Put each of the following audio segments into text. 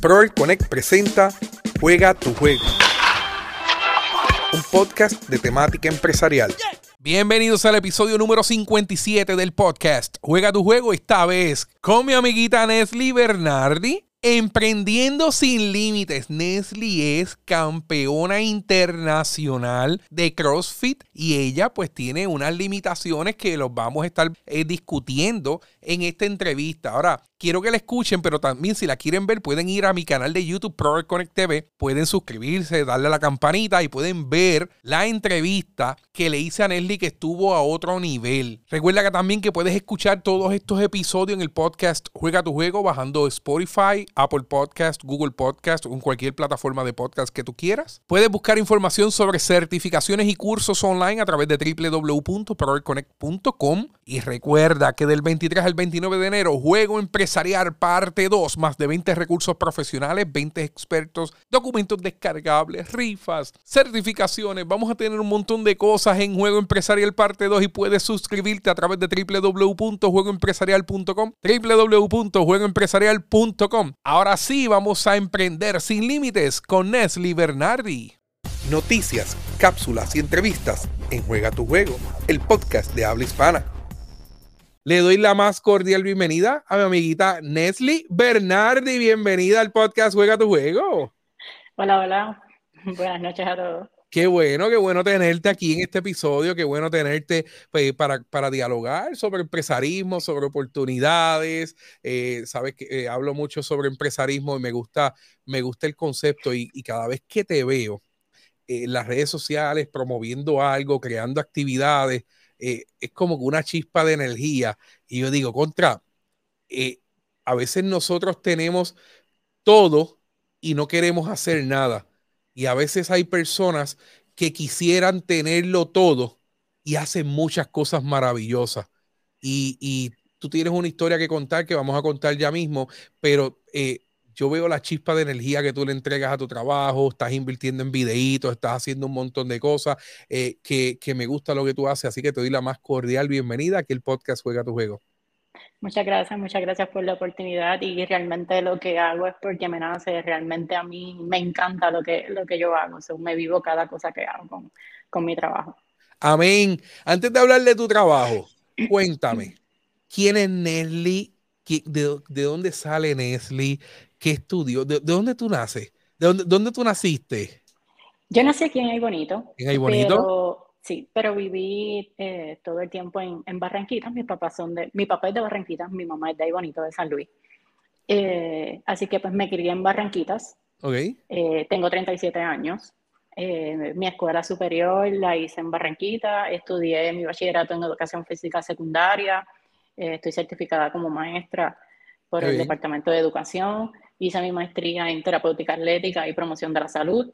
Proel Connect presenta Juega tu juego. Un podcast de temática empresarial. Bienvenidos al episodio número 57 del podcast Juega tu juego, esta vez con mi amiguita Nesli Bernardi. Emprendiendo sin límites, Nestle es campeona internacional de CrossFit y ella pues tiene unas limitaciones que los vamos a estar eh, discutiendo en esta entrevista. Ahora, quiero que la escuchen, pero también si la quieren ver, pueden ir a mi canal de YouTube, Pro Connect TV, pueden suscribirse, darle a la campanita y pueden ver la entrevista que le hice a Nesli que estuvo a otro nivel. Recuerda que también que puedes escuchar todos estos episodios en el podcast Juega tu Juego bajando Spotify, Apple Podcast, Google Podcast o cualquier plataforma de podcast que tú quieras. Puedes buscar información sobre certificaciones y cursos online a través de www.proreconnect.com y recuerda que del 23 al 29 de enero, Juego Empresarial Parte 2, más de 20 recursos profesionales, 20 expertos, documentos descargables, rifas, certificaciones. Vamos a tener un montón de cosas en Juego Empresarial Parte 2 y puedes suscribirte a través de www.juegoempresarial.com, www.juegoempresarial.com. Ahora sí, vamos a emprender sin límites con Nestle Bernardi. Noticias, cápsulas y entrevistas en Juega tu Juego, el podcast de habla hispana. Le doy la más cordial bienvenida a mi amiguita Nestle Bernardi. Bienvenida al podcast Juega tu Juego. Hola, hola. Buenas noches a todos. Qué bueno, qué bueno tenerte aquí en este episodio, qué bueno tenerte pues, para, para, dialogar sobre empresarismo, sobre oportunidades. Eh, sabes que eh, hablo mucho sobre empresarismo y me gusta, me gusta el concepto y, cada vez que te veo en las redes sociales promoviendo algo, creando actividades, eh, es como una chispa de energía. Y yo digo, contra, eh, a veces nosotros tenemos todo y no queremos hacer nada. Y a veces hay personas que quisieran tenerlo todo y hacen muchas cosas maravillosas. Y, y tú tienes una historia que contar que vamos a contar ya mismo, pero eh, yo veo la chispa de energía que tú le entregas a tu trabajo, estás invirtiendo en videitos, estás haciendo un montón de cosas, eh, que, que, me gusta lo que tú haces, así que te doy la más cordial bienvenida que el podcast Juega tu Juego. Muchas gracias, muchas gracias por la oportunidad y realmente lo que hago es porque me nace, realmente a mí me encanta lo que, lo que yo hago, o sea, me vivo cada cosa que hago con, con mi trabajo. Amén. Antes de hablar de tu trabajo, cuéntame, ¿quién es Nestle? De, ¿De dónde sale Nestle? ¿Qué estudio? ¿De, de dónde tú naces? ¿De dónde, dónde, tú naciste? Yo nací aquí en Ay Bonito. ¿En Ay Bonito? Pero, sí, pero viví eh, todo el tiempo en, en, Barranquita. Mis papás son de, mi papá es de Barranquitas, mi mamá es de Ay Bonito, de San Luis. Eh, así que pues me crié en Barranquitas. Okay. Eh, tengo 37 años. Eh, mi escuela superior la hice en Barranquita. Estudié mi bachillerato en educación física secundaria. estoy certificada como maestra por el Departamento de Educación hice mi maestría en terapéutica atlética y promoción de la salud,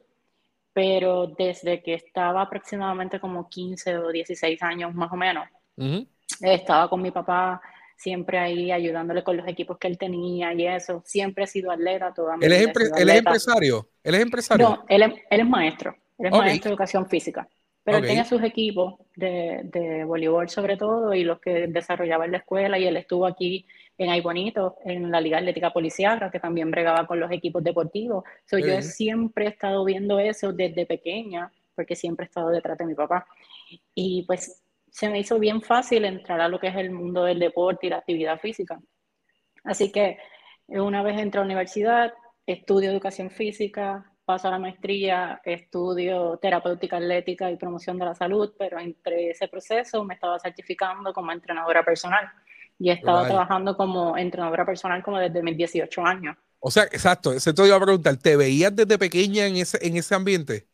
pero desde que estaba aproximadamente como 15 o 16 años más o menos, uh -huh. estaba con mi papá siempre ahí ayudándole con los equipos que él tenía y eso. Siempre he sido atleta toda mi ¿Él, vida. es, empre ¿Él es empresario? ¿Él es empresario? No, él es, él es maestro. Él es okay. maestro de educación física. Pero okay. él tenía sus equipos de, de, voleibol sobre todo y los que desarrollaba en la escuela y él estuvo aquí en Ay Bonito, en la Liga Atlética Policiaca, que también bregaba con los equipos deportivos. So, yo siempre he estado viendo eso desde pequeña, porque siempre he estado detrás de mi papá. Y pues se me hizo bien fácil entrar a lo que es el mundo del deporte y la actividad física. Así que una vez entré a la universidad, estudio educación física, paso a la maestría, estudio terapéutica atlética y promoción de la salud, pero entre ese proceso me estaba certificando como entrenadora personal y he estado trabajando como entrenadora personal como desde mis 18 años. O sea, exacto, eso te iba a preguntar, ¿te veías desde pequeña en ese, en ese ambiente?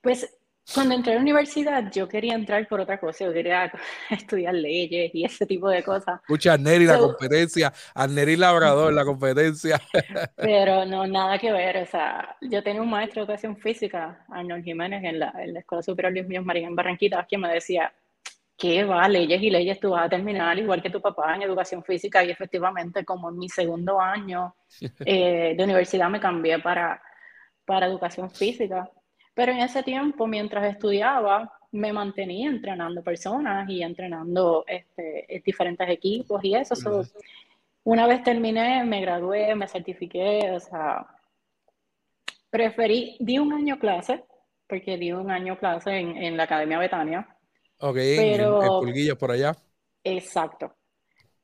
Pues cuando entré a la universidad yo quería entrar por otra cosa, yo quería estudiar leyes y ese tipo de cosas. Escucha, Neri so, la competencia, Neri Labrador la competencia. Pero no, nada que ver, o sea, yo tenía un maestro de educación física, Arnold Jiménez, en la, en la Escuela Superior Luis Míos María en Barranquita, quien me decía, ¿qué va? Leyes y leyes tú vas a terminar igual que tu papá en educación física y efectivamente como en mi segundo año eh, de universidad me cambié para, para educación física. Pero en ese tiempo, mientras estudiaba, me mantenía entrenando personas y entrenando este, diferentes equipos y eso. So, Una vez terminé, me gradué, me certifiqué, o sea, preferí, di un año clase, porque di un año clase en, en la Academia Betania. Ok, pero, en, por allá. Exacto.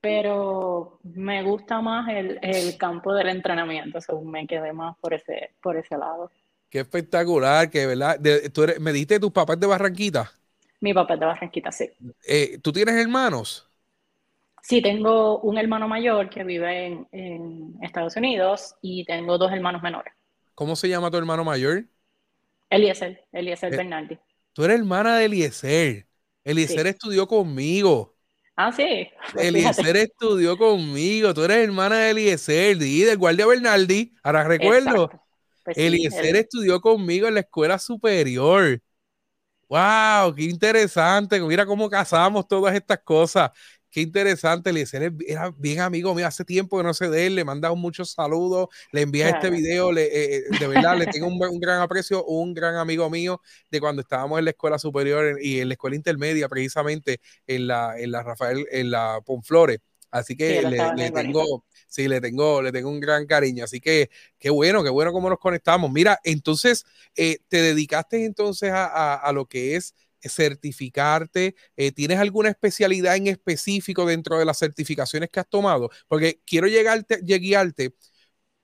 Pero me gusta más el, el campo del entrenamiento, según me quedé más por ese, por ese lado. Qué espectacular, que verdad. ¿tú eres, ¿Me dijiste tus papás de Barranquita? Mi papá es de Barranquita, sí. Eh, ¿Tú tienes hermanos? Sí, tengo un hermano mayor que vive en, en, Estados Unidos y tengo dos hermanos menores. ¿Cómo se llama tu hermano mayor? Eliezer, Eliezer eh, Bernardi. Tú eres hermana de Eliezer. Eliezer estudió conmigo. Ah, sí. Pues Eliezer estudió conmigo. Tú eres hermana de Eliezer, y del guardia Bernardi. Ahora recuerdo. Pues Eliezer estudió conmigo en la escuela superior. ¡Wow! ¡Qué interesante! Mira cómo casamos todas estas cosas. Qué interesante, Eliezer era bien amigo mío, hace tiempo que no sé de él, le mandado muchos saludos, le envié este video, le, eh, eh, de verdad le tengo un, un, gran aprecio, un gran amigo mío de cuando estábamos en la escuela superior y en la escuela intermedia, precisamente en la, en la Rafael, en la Ponflores. Así que le, tengo, sí, le tengo, le tengo un gran cariño. Así que qué bueno, qué bueno cómo nos conectamos. Mira, entonces, eh, te dedicaste entonces a, a, lo que es certificarte? Eh, ¿Tienes alguna especialidad en específico dentro de las certificaciones que has tomado? Porque quiero llegarte, guiarte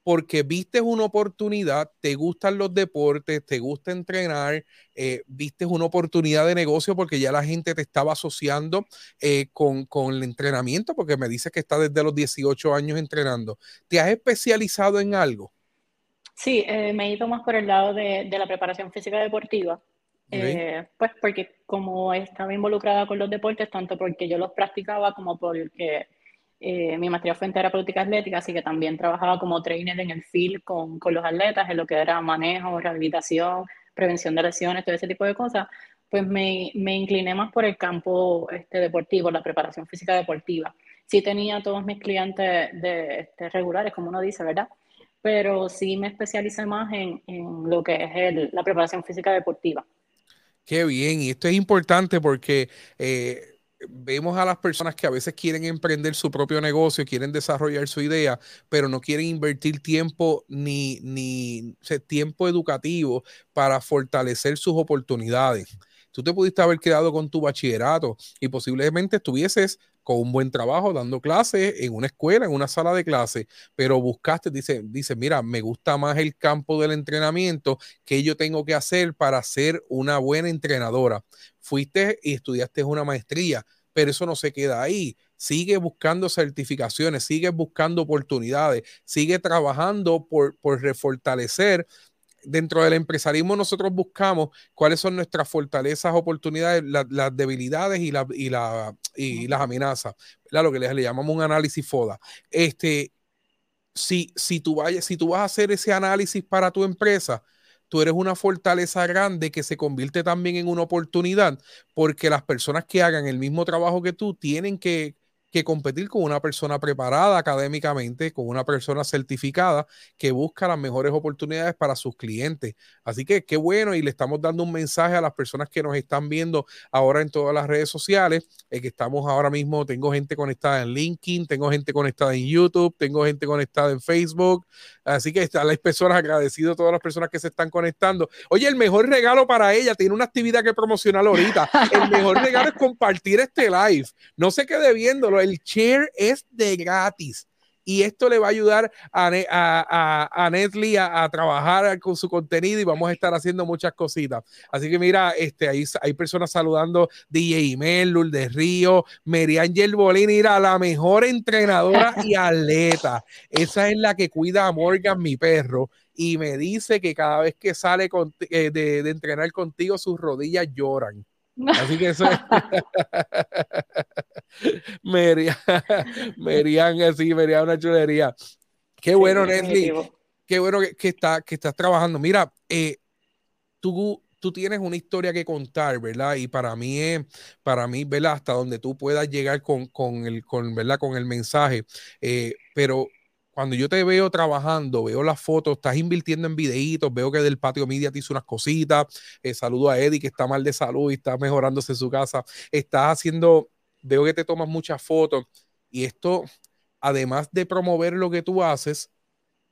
porque viste una oportunidad, te gustan los deportes, te gusta entrenar, eh, viste una oportunidad de negocio porque ya la gente te estaba asociando eh, con, el entrenamiento, porque me dices que está desde los 18 años entrenando. ¿Te has especializado en algo? Sí, me he ido más por el lado de la preparación física deportiva. Eh, pues porque como estaba involucrada con los deportes, tanto porque yo los practicaba como porque eh, mi maestría fue en terapéutica atlética, así que también trabajaba como trainer en el field con, con, los atletas, en lo que era manejo, rehabilitación, prevención de lesiones, todo ese tipo de cosas, pues me, me incliné más por el campo este, deportivo, la preparación física deportiva. Sí tenía todos mis clientes de, este, regulares, como uno dice, ¿verdad? Pero sí me especialicé más en, en lo que es el, la preparación física deportiva. Qué bien, y esto es importante porque eh, vemos a las personas que a veces quieren emprender su propio negocio, quieren desarrollar su idea, pero no quieren invertir tiempo ni, ni tiempo educativo para fortalecer sus oportunidades. Tú te pudiste haber quedado con tu bachillerato y posiblemente estuvieses con un buen trabajo dando clases en una escuela, en una sala de clases, pero buscaste, dice, dice, mira, me gusta más el campo del entrenamiento que yo tengo que hacer para ser una buena entrenadora. Fuiste y estudiaste una maestría, pero eso no se queda ahí. Sigue buscando certificaciones, sigue buscando oportunidades, sigue trabajando por, por refortalecer dentro del empresarismo nosotros buscamos cuáles son nuestras fortalezas, oportunidades, las debilidades y, la, y, la, y las amenazas, lo que le, llamamos un análisis FODA. Este, si, si, tú vayas, si tú vas a hacer ese análisis para tu empresa, tú eres una fortaleza grande que se convierte también en una oportunidad, porque las personas que hagan el mismo trabajo que tú tienen que que competir con una persona preparada académicamente, con una persona certificada que busca las mejores oportunidades para sus clientes. Así que qué bueno y le estamos dando un mensaje a las personas que nos están viendo ahora en todas las redes sociales, eh, que estamos ahora mismo, tengo gente conectada en LinkedIn, tengo gente conectada en YouTube, tengo gente conectada en Facebook, así que están las personas agradecido a todas las personas que se están conectando. Oye, el mejor regalo para ella, tiene una actividad que promocionar ahorita, el mejor regalo es compartir este live, no se quede viéndolo el share es de gratis. Y esto le va a ayudar a, a, a, Netly a, trabajar con su contenido y vamos a estar haciendo muchas cositas. Así que mira, este, hay, hay personas saludando DJ Melul de Río, Meriangel Bolín, mira, la mejor entrenadora y atleta. Esa es la que cuida a Morgan, mi perro, y me dice que cada vez que sale eh, de, de entrenar contigo, sus rodillas lloran. Así que eso es. Merian, Merian, así, Merian, una chulería. Qué bueno, Nesli. Qué bueno que, está, que estás trabajando. Mira, eh, tú, tú tienes una historia que contar, ¿verdad? Y para mí es, para mí, ¿verdad? Hasta donde tú puedas llegar con, con el, con, ¿verdad? Con el mensaje. Eh, pero cuando yo te veo trabajando, veo las fotos, estás invirtiendo en videitos, veo que del patio media te hizo unas cositas, eh, saludo a Eddie que está mal de salud y está mejorándose en su casa, estás haciendo, veo que te tomas muchas fotos y esto, además de promover lo que tú haces,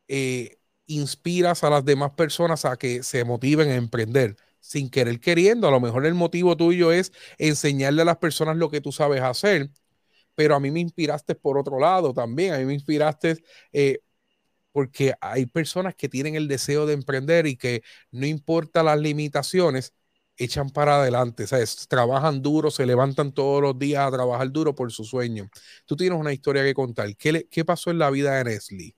eh, inspiras a las demás personas a que se motiven a emprender sin querer queriendo. A lo mejor el motivo tuyo es enseñarle a las personas lo que tú sabes hacer, pero a mí me inspiraste por otro lado también. A mí me inspiraste eh, porque hay personas que tienen el deseo de emprender y que no importa las limitaciones, echan para adelante, ¿sabes? Trabajan duro, se levantan todos los días a trabajar duro por su sueño. Tú tienes una historia que contar. ¿Qué, qué pasó en la vida de Nestle?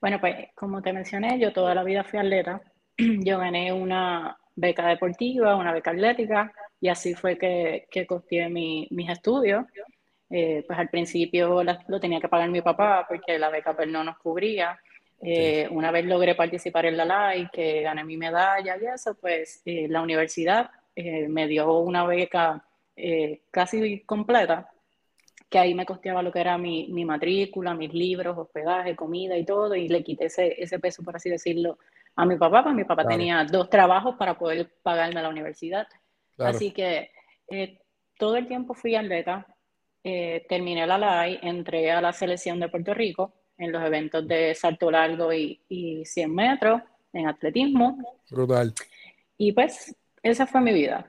Bueno, pues como te mencioné, yo toda la vida fui atleta. Yo gané una beca deportiva, una beca atlética, y así fue que, que costeé mis estudios. Eh, pues al principio lo tenía que pagar mi papá porque la beca pues, no nos cubría. Eh, una vez logré participar en la LAI, que gané mi medalla y eso, pues eh, la universidad me dio una beca casi completa, que ahí me costeaba lo que era mi, mi, matrícula, mis libros, hospedaje, comida y todo, y le quité ese, ese peso, por así decirlo, a mi papá, porque mi papá tenía dos trabajos para poder pagarme la universidad. Así que todo el tiempo fui atleta, eh, terminé la LAI, entré a la selección de Puerto Rico en los eventos de salto largo y, y 100 metros en atletismo. Brutal. Y pues esa fue mi vida.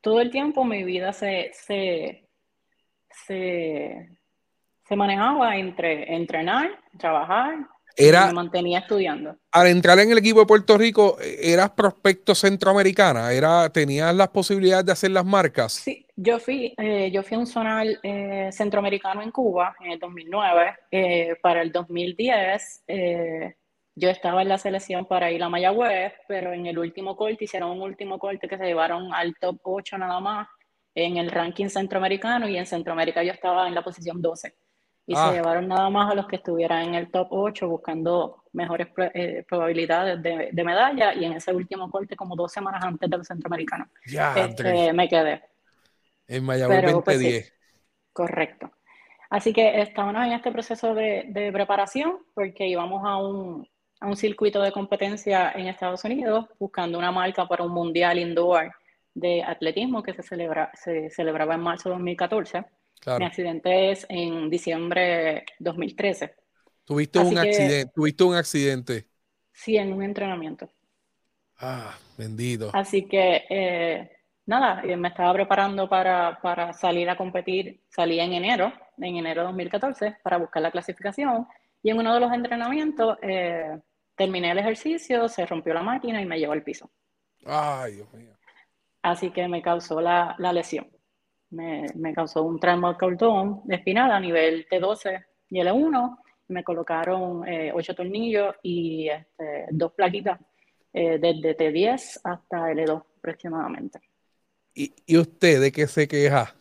Todo, el tiempo mi vida se, se, se, se manejaba entre entrenar, trabajar, era, me mantenía estudiando. Al entrar en el equipo de Puerto Rico, ¿eras prospecto centroamericana? Era, ¿Tenías las posibilidades de hacer las marcas? Sí, yo fui, eh, yo fui a un zonal eh, centroamericano en Cuba en el 2009. Eh, para el 2010, yo estaba en la selección para ir a Mayagüez, pero en el último corte hicieron un último corte que se llevaron al top 8 nada más en el ranking centroamericano y en Centroamérica yo estaba en la posición 12 y se ah. llevaron nada más a los que estuvieran en el top 8 buscando mejores eh, probabilidades de, de, medalla y en ese último corte como dos semanas antes del centroamericano ya, este, me quedé. En Mayagüez 2010. Pues, correcto. Así que estábamos en este proceso de, de preparación porque íbamos a un, a un circuito de competencia en Estados Unidos buscando una marca para un mundial indoor de atletismo que se, celebra, se celebraba en marzo de 2014 mi accidente es en diciembre 2013. ¿Tuviste un, accidente, ¿Tuviste un accidente? Sí, en un entrenamiento. Ah, bendito. Así que, eh, nada, eh, me estaba preparando para, para, salir a competir. Salí en enero, en enero de 2014, para buscar la clasificación. Y en uno de los entrenamientos eh, terminé el ejercicio, se rompió la máquina y me llevó al piso. Ay, Dios mío. Así que me causó la, la lesión me, causó un trauma cordón espinal a nivel T12 y L1. Me colocaron eh, ocho tornillos y este, dos plaquitas eh, desde T10 hasta L2 aproximadamente. ¿Y, ¿Y usted de qué se queja?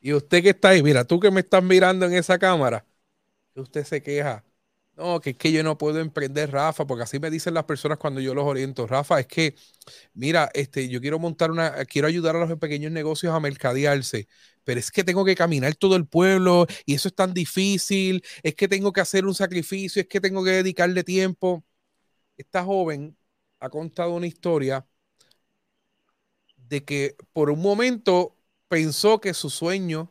¿Y usted que está ahí? Mira, tú que me estás mirando en esa cámara, usted se queja no, que es que yo no puedo emprender, Rafa, porque así me dicen las personas cuando yo los oriento. Rafa, es que, mira, este, yo quiero montar una, quiero ayudar a los pequeños negocios a mercadearse, pero es que tengo que caminar todo el pueblo y eso es tan difícil, es que tengo que hacer un sacrificio, es que tengo que dedicarle tiempo. Esta joven ha contado una historia de que por un momento pensó que su sueño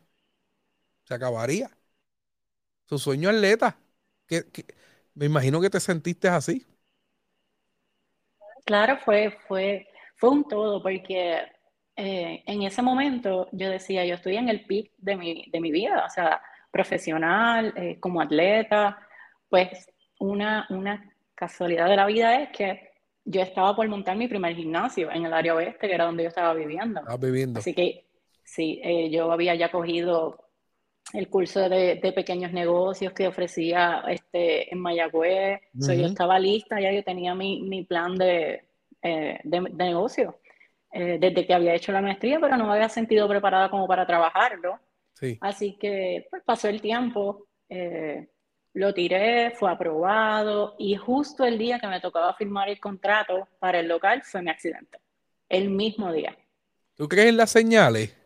se acabaría. Su sueño atleta. Que, que, me imagino que te sentiste así. Claro, fue, fue, fue un todo, porque eh, en ese momento yo decía, yo estoy en el pic de mi, de mi vida, o sea, profesional, eh, como atleta, pues una, una casualidad de la vida es que yo estaba por montar mi primer gimnasio en el área oeste, que era donde yo estaba viviendo. Ah, viviendo. Así que sí, eh, yo había ya cogido el curso de, pequeños negocios que ofrecía este, en Mayagüez. yo estaba lista, ya yo tenía mi, mi plan de, eh, de, negocio eh, desde que había hecho la maestría, pero no me había sentido preparada como para trabajarlo. Así que pues, pasó el tiempo, eh, lo tiré, fue aprobado y justo el día que me tocaba firmar el contrato para el local fue mi accidente. El mismo día. ¿Tú crees en las señales?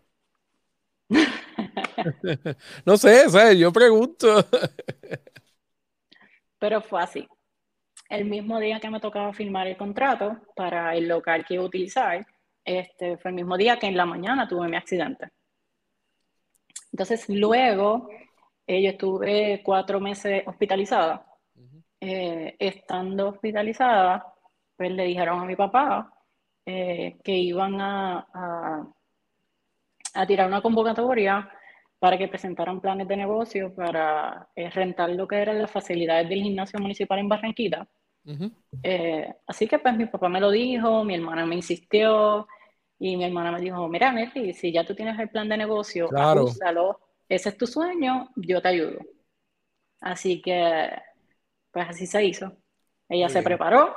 no sé, yo pregunto. Pero fue así. El mismo día que me tocaba firmar el contrato para el local que iba a utilizar, este, fue el mismo día que en la mañana tuve mi accidente. Entonces, luego yo estuve cuatro meses hospitalizada. Eh, estando hospitalizada, pues le dijeron a mi papá eh, que iban a, a, tirar una convocatoria para que presentaran planes de negocio para eh, rentar lo que eran las facilidades del gimnasio municipal en Barranquita. así que pues mi papá me lo dijo, mi hermana me insistió y mi hermana me dijo, mira Nelly, si ya tú tienes el plan de negocio, claro. Ese es tu sueño, yo te ayudo. Así que pues así se hizo. Ella se preparó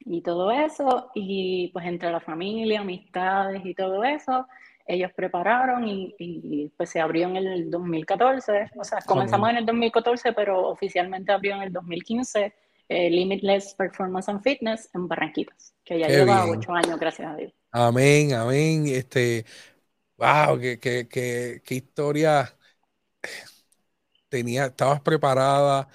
y todo eso, y pues entre la familia, amistades y todo eso, ellos prepararon y, pues se abrió en el 2014, o sea, comenzamos en el 2014, pero oficialmente abrió en el 2015 eh, Limitless Performance and Fitness en Barranquitas, que ya lleva ocho años, gracias a Dios. Amén, amén. Este, wow, qué, qué, qué, qué historia tenía, estabas preparada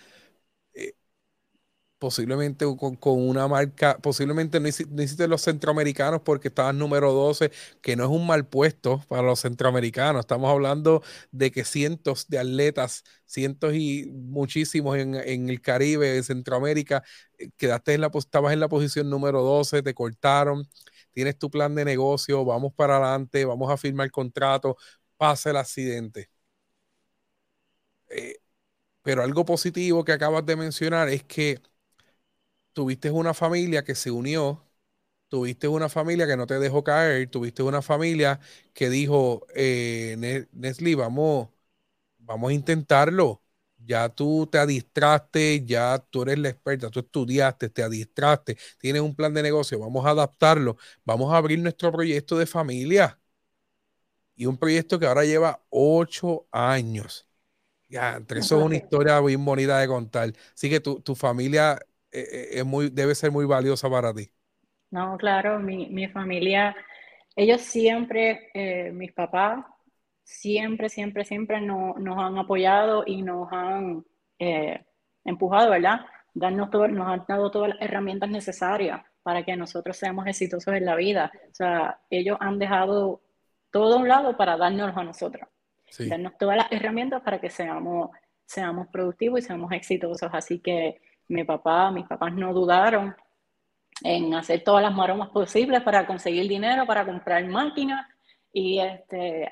posiblemente con, una marca, posiblemente no hiciste, los centroamericanos porque estabas número 12, que no es un mal puesto para los centroamericanos. Estamos hablando de que cientos de atletas, cientos y muchísimos en, el Caribe, en Centroamérica, eh, quedaste en la, estabas en la posición número 12, te cortaron, tienes tu plan de negocio, vamos para adelante, vamos a firmar el contrato, pasa el accidente. Eh, pero algo positivo que acabas de mencionar es que tuviste una familia que se unió, tuviste una familia que no te dejó caer, tuviste una familia que dijo, eh, Nesli, vamos, vamos a intentarlo. Ya tú te adistraste, ya tú eres la experta, tú estudiaste, te adistraste, tienes un plan de negocio, vamos a adaptarlo, vamos a abrir nuestro proyecto de familia. Y un proyecto que ahora lleva ocho años. Ya, entre eso es una historia bien bonita de contar. Así que tu, tu familia eh, eh, es muy, debe ser muy valiosa para ti. No, claro, mi, mi familia, ellos siempre, eh, mis papás, siempre, siempre, siempre nos, nos han apoyado y nos han empujado, ¿verdad? Darnos todo, nos han dado todas las herramientas necesarias para que nosotros seamos exitosos en la vida. O sea, ellos han dejado todo a un lado para darnos a nosotros. Darnos todas las herramientas para que seamos, seamos productivos y seamos exitosos. Así que mi papá, mis papás no dudaron en hacer todas las maromas posibles para conseguir dinero, para comprar máquinas y, este,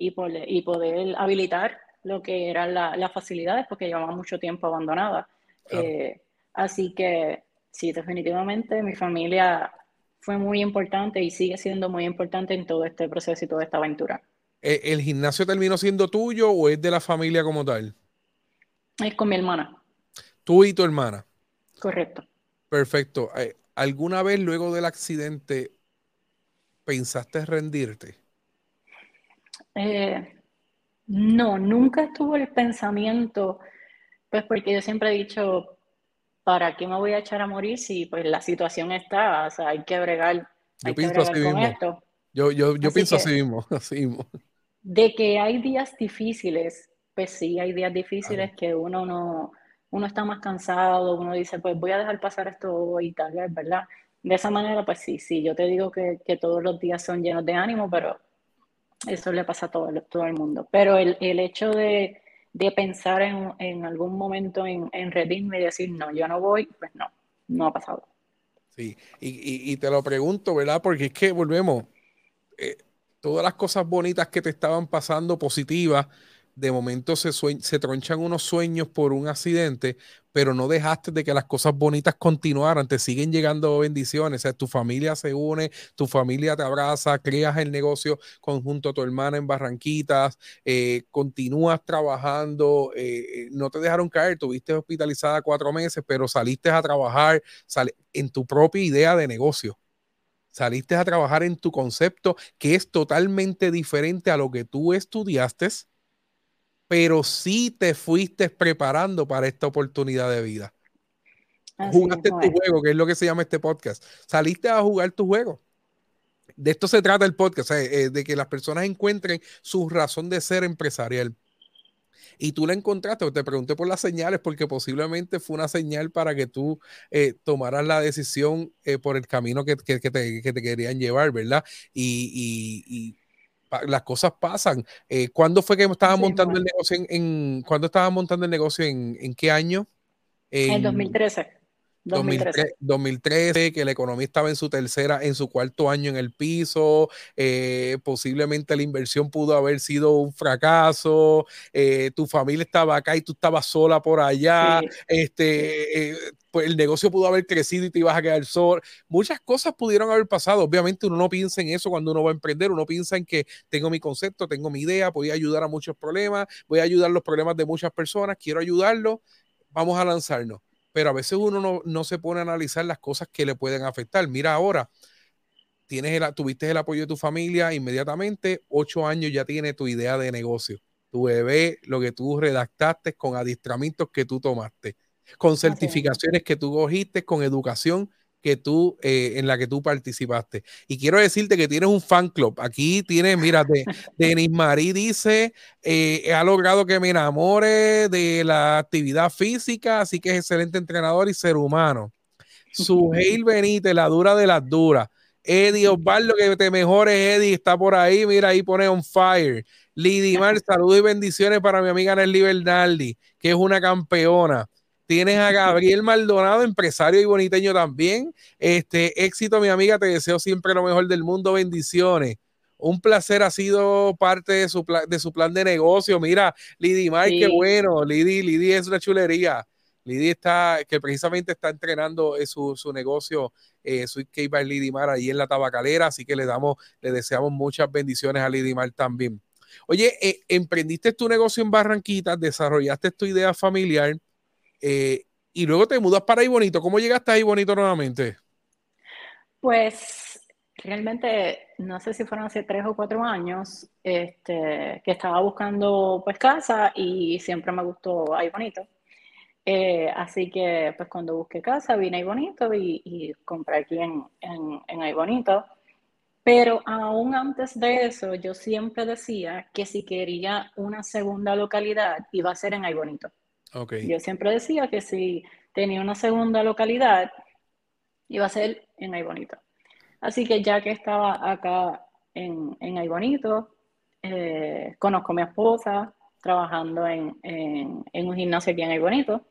y, poder, y poder habilitar lo que eran las facilidades porque llevaban mucho tiempo abandonadas. Eh, así que sí, definitivamente mi familia fue muy importante y sigue siendo muy importante en todo este proceso y toda esta aventura. ¿E, ¿El gimnasio terminó siendo tuyo o es de la familia como tal? Es con mi hermana. Tú y tu hermana. Correcto. Perfecto. Eh, ¿Alguna vez luego del accidente pensaste rendirte? Eh, no, nunca estuvo el pensamiento, pues porque yo siempre he dicho, ¿para qué me voy a echar a morir si pues la situación está? O sea, hay que bregar, hay que bregar con esto. Yo, yo, yo pienso así mismo, así mismo. De que hay días difíciles, pues sí, hay días difíciles que uno no, uno está más cansado, uno dice, pues voy a dejar pasar esto y tal vez, ¿verdad? De esa manera, pues sí, sí, yo te digo que, que todos los días son llenos de ánimo, pero eso le pasa a todo, todo el mundo. Pero el, el hecho de, de, pensar en, en, algún momento en, en redirme y decir, no, yo no voy, pues no, no ha pasado. Sí, y, y, te lo pregunto, ¿verdad? Porque es que volvemos, eh, todas las cosas bonitas que te estaban pasando, positivas, de momento se, tronchan unos sueños por un accidente, pero no dejaste de que las cosas bonitas continuaran, te siguen llegando bendiciones, o sea, tu familia se une, tu familia te abraza, creas el negocio conjunto a tu hermana en Barranquitas, eh, continúas trabajando, eh, eh, no te dejaron caer, tuviste hospitalizada cuatro meses, pero saliste a trabajar en tu propia idea de negocio. Saliste a trabajar en tu concepto que es totalmente diferente a lo que tú estudiaste pero sí te fuiste preparando para esta oportunidad de vida. Jugaste tu juego, que es lo que se llama este podcast. Saliste a jugar tu juego. De esto se trata el podcast, eh, de que las personas encuentren su razón de ser empresarial. Y tú la encontraste, te pregunté por las señales, porque posiblemente fue una señal para que tú eh, tomaras la decisión eh, por el camino que, te, querían llevar, ¿verdad? y las cosas pasan. Eh, ¿Cuándo fue que estaba montando el negocio en, ¿cuándo estaba montando el negocio en, en qué año? En, 2013. 2013. 2013. que la economía estaba en su tercera, en su cuarto año en el piso, eh, posiblemente la inversión pudo haber sido un fracaso, eh, tu familia estaba acá y tú estabas sola por allá, este, eh, pues el negocio pudo haber crecido y te ibas a quedar solo. Muchas cosas pudieron haber pasado. Obviamente uno no piensa en eso cuando uno va a emprender, uno piensa en que tengo mi concepto, tengo mi idea, voy a ayudar a muchos problemas, voy a ayudar los problemas de muchas personas, quiero ayudarlo, vamos a lanzarnos pero a veces uno no, se pone a analizar las cosas que le pueden afectar. Mira ahora, tienes el, tuviste el apoyo de tu familia inmediatamente, ocho años ya tiene tu idea de negocio. Tu bebé, lo que tú redactaste con adiestramientos que tú tomaste, con certificaciones que tú cogiste, con educación que tú, eh, en la que tú participaste. Y quiero decirte que tienes un fan club. Aquí tienes, mira, de, Denis Marí dice, eh, ha logrado que me enamore de la actividad física, así que es excelente entrenador y ser humano. Suheil Benítez, la dura de las duras. Eddie Osvaldo, que te mejores, Eddie, está por ahí, mira, ahí pone on fire. Lidimar, saludos y bendiciones para mi amiga Nelly Bernaldi, que es una campeona. Tienes a Gabriel Maldonado, empresario y boniteño también. Este éxito, mi amiga, te deseo siempre lo mejor del mundo. Bendiciones. Un placer, ha sido parte de su, de su plan de negocio. Mira, Lidy Mike, qué bueno. Lidy, Lidy es una chulería. Lidy está, que precisamente está entrenando eh, su, su negocio, eh, Sweet Cake by Lidy Mar, ahí en la tabacalera, así que le damos, le deseamos muchas bendiciones a Lidy Mar también. Oye, eh, emprendiste tu negocio en Barranquita, desarrollaste tu idea familiar, eh, y luego te mudas para ahí bonito. ¿Cómo llegaste ahí bonito nuevamente? Pues realmente no sé si fueron hace tres o cuatro años este, que estaba buscando pues casa y siempre me gustó ahí bonito. Eh, así que pues cuando busqué casa vine ahí bonito y, compré aquí en, en, en ahí bonito. Pero aún antes de eso, yo siempre decía que si quería una segunda localidad, iba a ser en Ay Bonito. Yo siempre decía que si tenía una segunda localidad, iba a ser en Ay Bonito. Así que ya que estaba acá en, en Ay Bonito, eh, conozco a mi esposa trabajando en, un gimnasio aquí en Ay Bonito.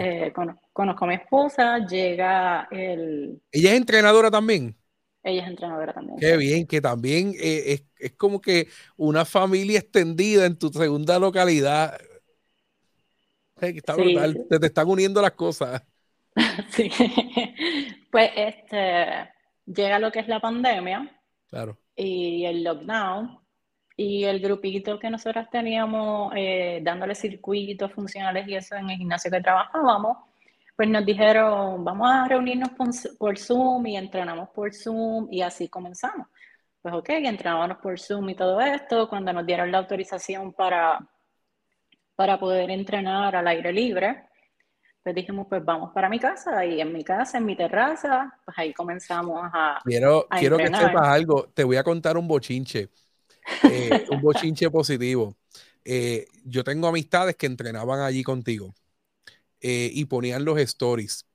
Eh, conozco a mi esposa, llega el... ¿Ella es entrenadora también? Ella es entrenadora también. Qué bien, que también eh, es, es, como que una familia extendida en tu segunda localidad está brutal. te están uniendo las cosas. Sí. Pues este llega lo que es la pandemia. Claro. Y el lockdown. Y el grupito que nosotros teníamos eh, dándole circuitos funcionales y eso en el gimnasio que trabajábamos, pues nos dijeron, vamos a reunirnos por, Zoom y entrenamos por Zoom y así comenzamos. Pues ok, entrenábamos por Zoom y todo esto. Cuando nos dieron la autorización para para poder entrenar al aire libre. Pues dijimos, pues vamos para mi casa y en mi casa, en mi terraza, pues ahí comenzamos a... Quiero, quiero que sepas algo, te voy a contar un bochinche, eh, un bochinche positivo. Eh, yo tengo amistades que entrenaban allí contigo eh, y ponían los stories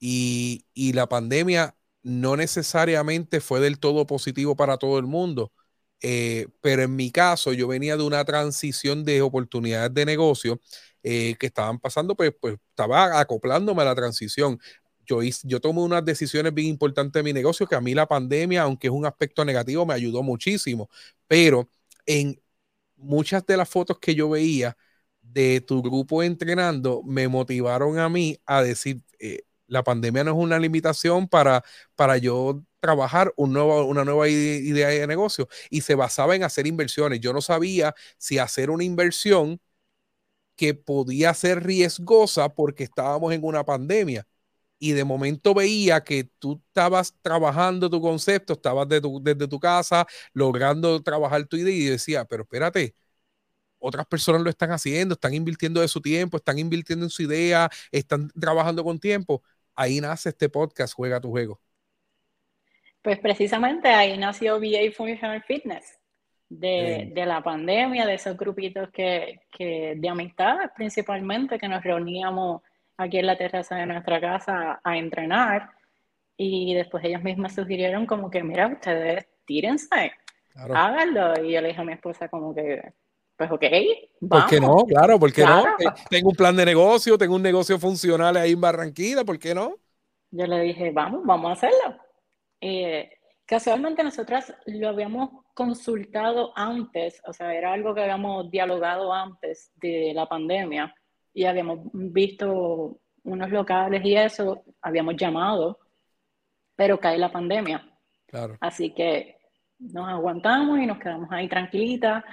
y, y la pandemia no necesariamente fue del todo positivo para todo el mundo eh, pero en mi caso, yo venía de una transición de oportunidades de negocio eh, que estaban pasando, pues, pues estaba acoplándome a la transición. Yo, yo tomé unas decisiones bien importantes en mi negocio que a mí la pandemia, aunque es un aspecto negativo, me ayudó muchísimo. Pero en muchas de las fotos que yo veía de tu grupo entrenando, me motivaron a mí a decir, eh, la pandemia no es una limitación para, para yo trabajar una nueva idea de negocio y se basaba en hacer inversiones. Yo no sabía si hacer una inversión que podía ser riesgosa porque estábamos en una pandemia. Y de momento veía que tú estabas trabajando tu concepto, estabas desde tu casa, logrando trabajar tu idea y decía, pero espérate, otras personas lo están haciendo, están invirtiendo de su tiempo, están invirtiendo en su idea, están trabajando con tiempo. Ahí nace este podcast, Juega tu juego. Pues precisamente ahí nació VA Functional Fitness, de, de, la pandemia, de esos grupitos que, que, de amistad principalmente, que nos reuníamos aquí en la terraza de nuestra casa a, entrenar. Y después ellas mismas sugirieron como que, mira, ustedes tírense, háganlo. Y yo le dije a mi esposa como que, pues ok, vamos. ¿Por qué no? Claro, ¿por qué no? Tengo un plan de negocio, tengo un negocio funcional ahí en Barranquilla, ¿por qué no? Yo le dije, vamos, vamos a hacerlo. Eh, casualmente nosotras lo habíamos consultado antes, o sea, era algo que habíamos dialogado antes de la pandemia y habíamos visto unos locales y eso, habíamos llamado, pero cae la pandemia. Claro. Así que nos aguantamos y nos quedamos ahí tranquilitas.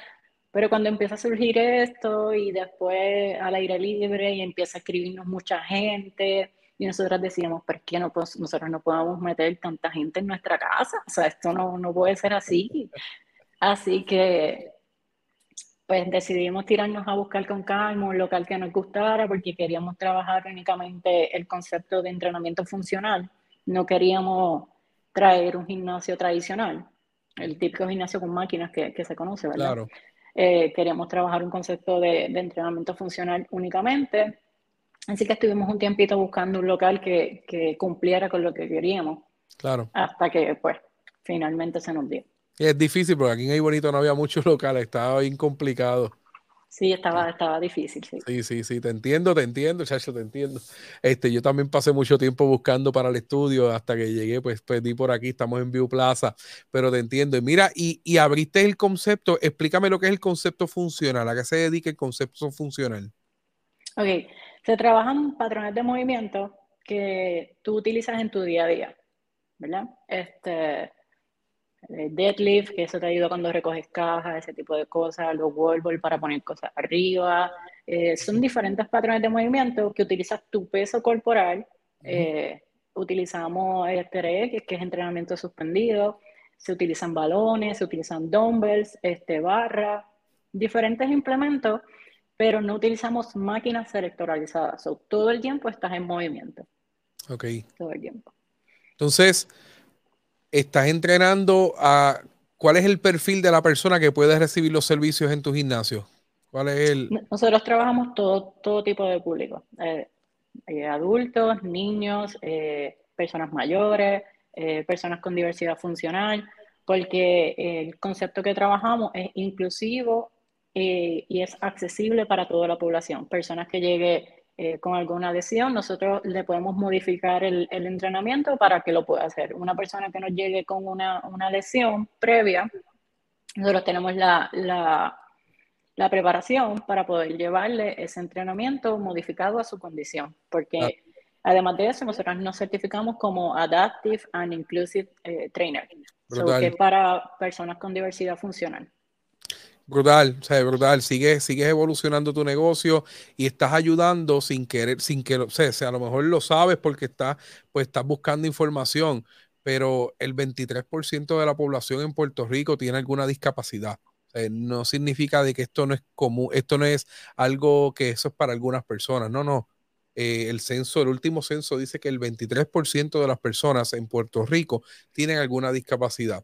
Pero cuando empieza a surgir esto y después al aire libre y empieza a escribirnos mucha gente y nosotros decíamos, ¿por qué no nosotros no podemos meter tanta gente en nuestra casa? O sea, esto no, no puede ser así. Así que pues decidimos tirarnos a buscar con calma un local que nos gustara porque queríamos trabajar únicamente el concepto de entrenamiento funcional. No queríamos traer un gimnasio tradicional, el típico gimnasio con máquinas que, que se conoce, ¿verdad? Claro. Eh, queríamos trabajar un concepto de, de, entrenamiento funcional únicamente. Así que estuvimos un tiempito buscando un local que, que cumpliera con lo que queríamos. Claro. Hasta que, pues, finalmente se nos dio. Es difícil porque aquí en Bonito no había muchos locales, estaba bien complicado. Sí, estaba, estaba difícil, sí. Sí, sí, sí, te entiendo, te entiendo, chacho, te entiendo. Este, yo también pasé mucho tiempo buscando para el estudio hasta que llegué, pues pedí por aquí, estamos en View Plaza, pero te entiendo. Y mira, y, y abriste el concepto, explícame lo que es el concepto funcional, a qué se dedica el concepto funcional. Ok, se trabajan patrones de movimiento que tú utilizas en tu día a día, ¿verdad? Este, eh, deadlift, que eso te ayuda cuando recoges cajas, ese tipo de cosas, los wall ball para poner cosas arriba. Eh, son diferentes patrones de movimiento que utilizas tu peso corporal. Eh, utilizamos este que es entrenamiento suspendido. Se utilizan balones, se utilizan dumbbells, este, barra, diferentes implementos, pero no utilizamos máquinas electoralizadas. todo el tiempo estás en movimiento. Ok. Todo el tiempo. Entonces, estás entrenando a cuál es el perfil de la persona que puede recibir los servicios en tu gimnasio. ¿Cuál es el? Nosotros trabajamos todo, todo tipo de público, eh, eh, adultos, niños, eh, personas mayores, personas con diversidad funcional, porque el concepto que trabajamos es inclusivo y es accesible para toda la población. Personas que lleguen eh, con alguna lesión, nosotros le podemos modificar el, el, entrenamiento para que lo pueda hacer. Una persona que nos llegue con una, una lesión previa, nosotros tenemos la, la, la, preparación para poder llevarle ese entrenamiento modificado a su condición, porque ah. además de eso, nosotros nos certificamos como Adaptive and Inclusive eh, Trainer, que es para personas con diversidad funcional. Brutal, o sea, brutal. Sigues, evolucionando tu negocio y estás ayudando sin querer, sin que lo, sea, a lo mejor lo sabes porque estás, pues estás buscando información, pero el 23% de la población en Puerto Rico tiene alguna discapacidad. no significa de que esto no es común, esto no es algo que eso es para algunas personas. No, no. Eh, el censo, el último censo dice que el 23% de las personas en Puerto Rico tienen alguna discapacidad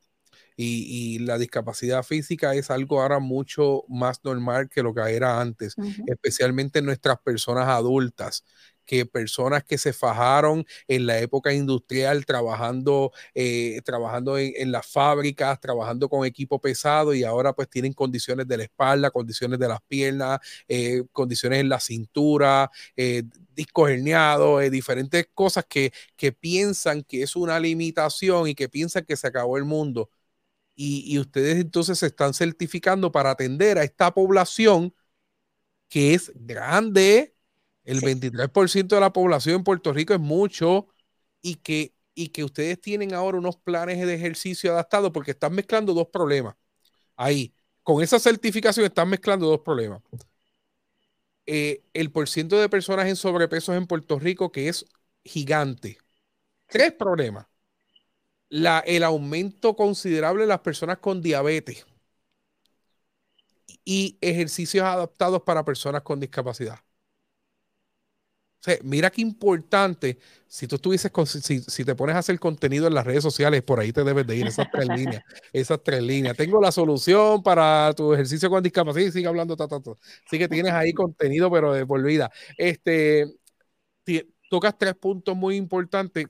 y, la discapacidad física es algo ahora mucho más normal que lo que era antes, especialmente en nuestras personas adultas que personas que se fajaron en la época industrial trabajando, eh, trabajando en, las fábricas, trabajando con equipo pesado y ahora pues tienen condiciones de la espalda, condiciones de las piernas, eh, condiciones en la cintura, eh, discos herniados, diferentes cosas que, que piensan que es una limitación y que piensan que se acabó el mundo y, ustedes entonces se están certificando para atender a esta población que es grande, el 23% de la población en Puerto Rico es mucho y que, y que ustedes tienen ahora unos planes de ejercicio adaptados porque están mezclando dos problemas. Ahí, con esa certificación están mezclando dos problemas. Eh, el porciento de personas en sobrepeso en Puerto Rico que es gigante. Tres problemas la, el aumento considerable de las personas con diabetes y ejercicios adaptados para personas con discapacidad. O sea, mira qué importante, si tú estuvieses, con, si, si, te pones a hacer contenido en las redes sociales, por ahí te debes de ir, esas tres líneas, esas tres líneas. Tengo la solución para tu ejercicio con discapacidad y sigue hablando, ta, ta, Así que tienes ahí contenido, pero de por vida. Este, tocas tres puntos muy importantes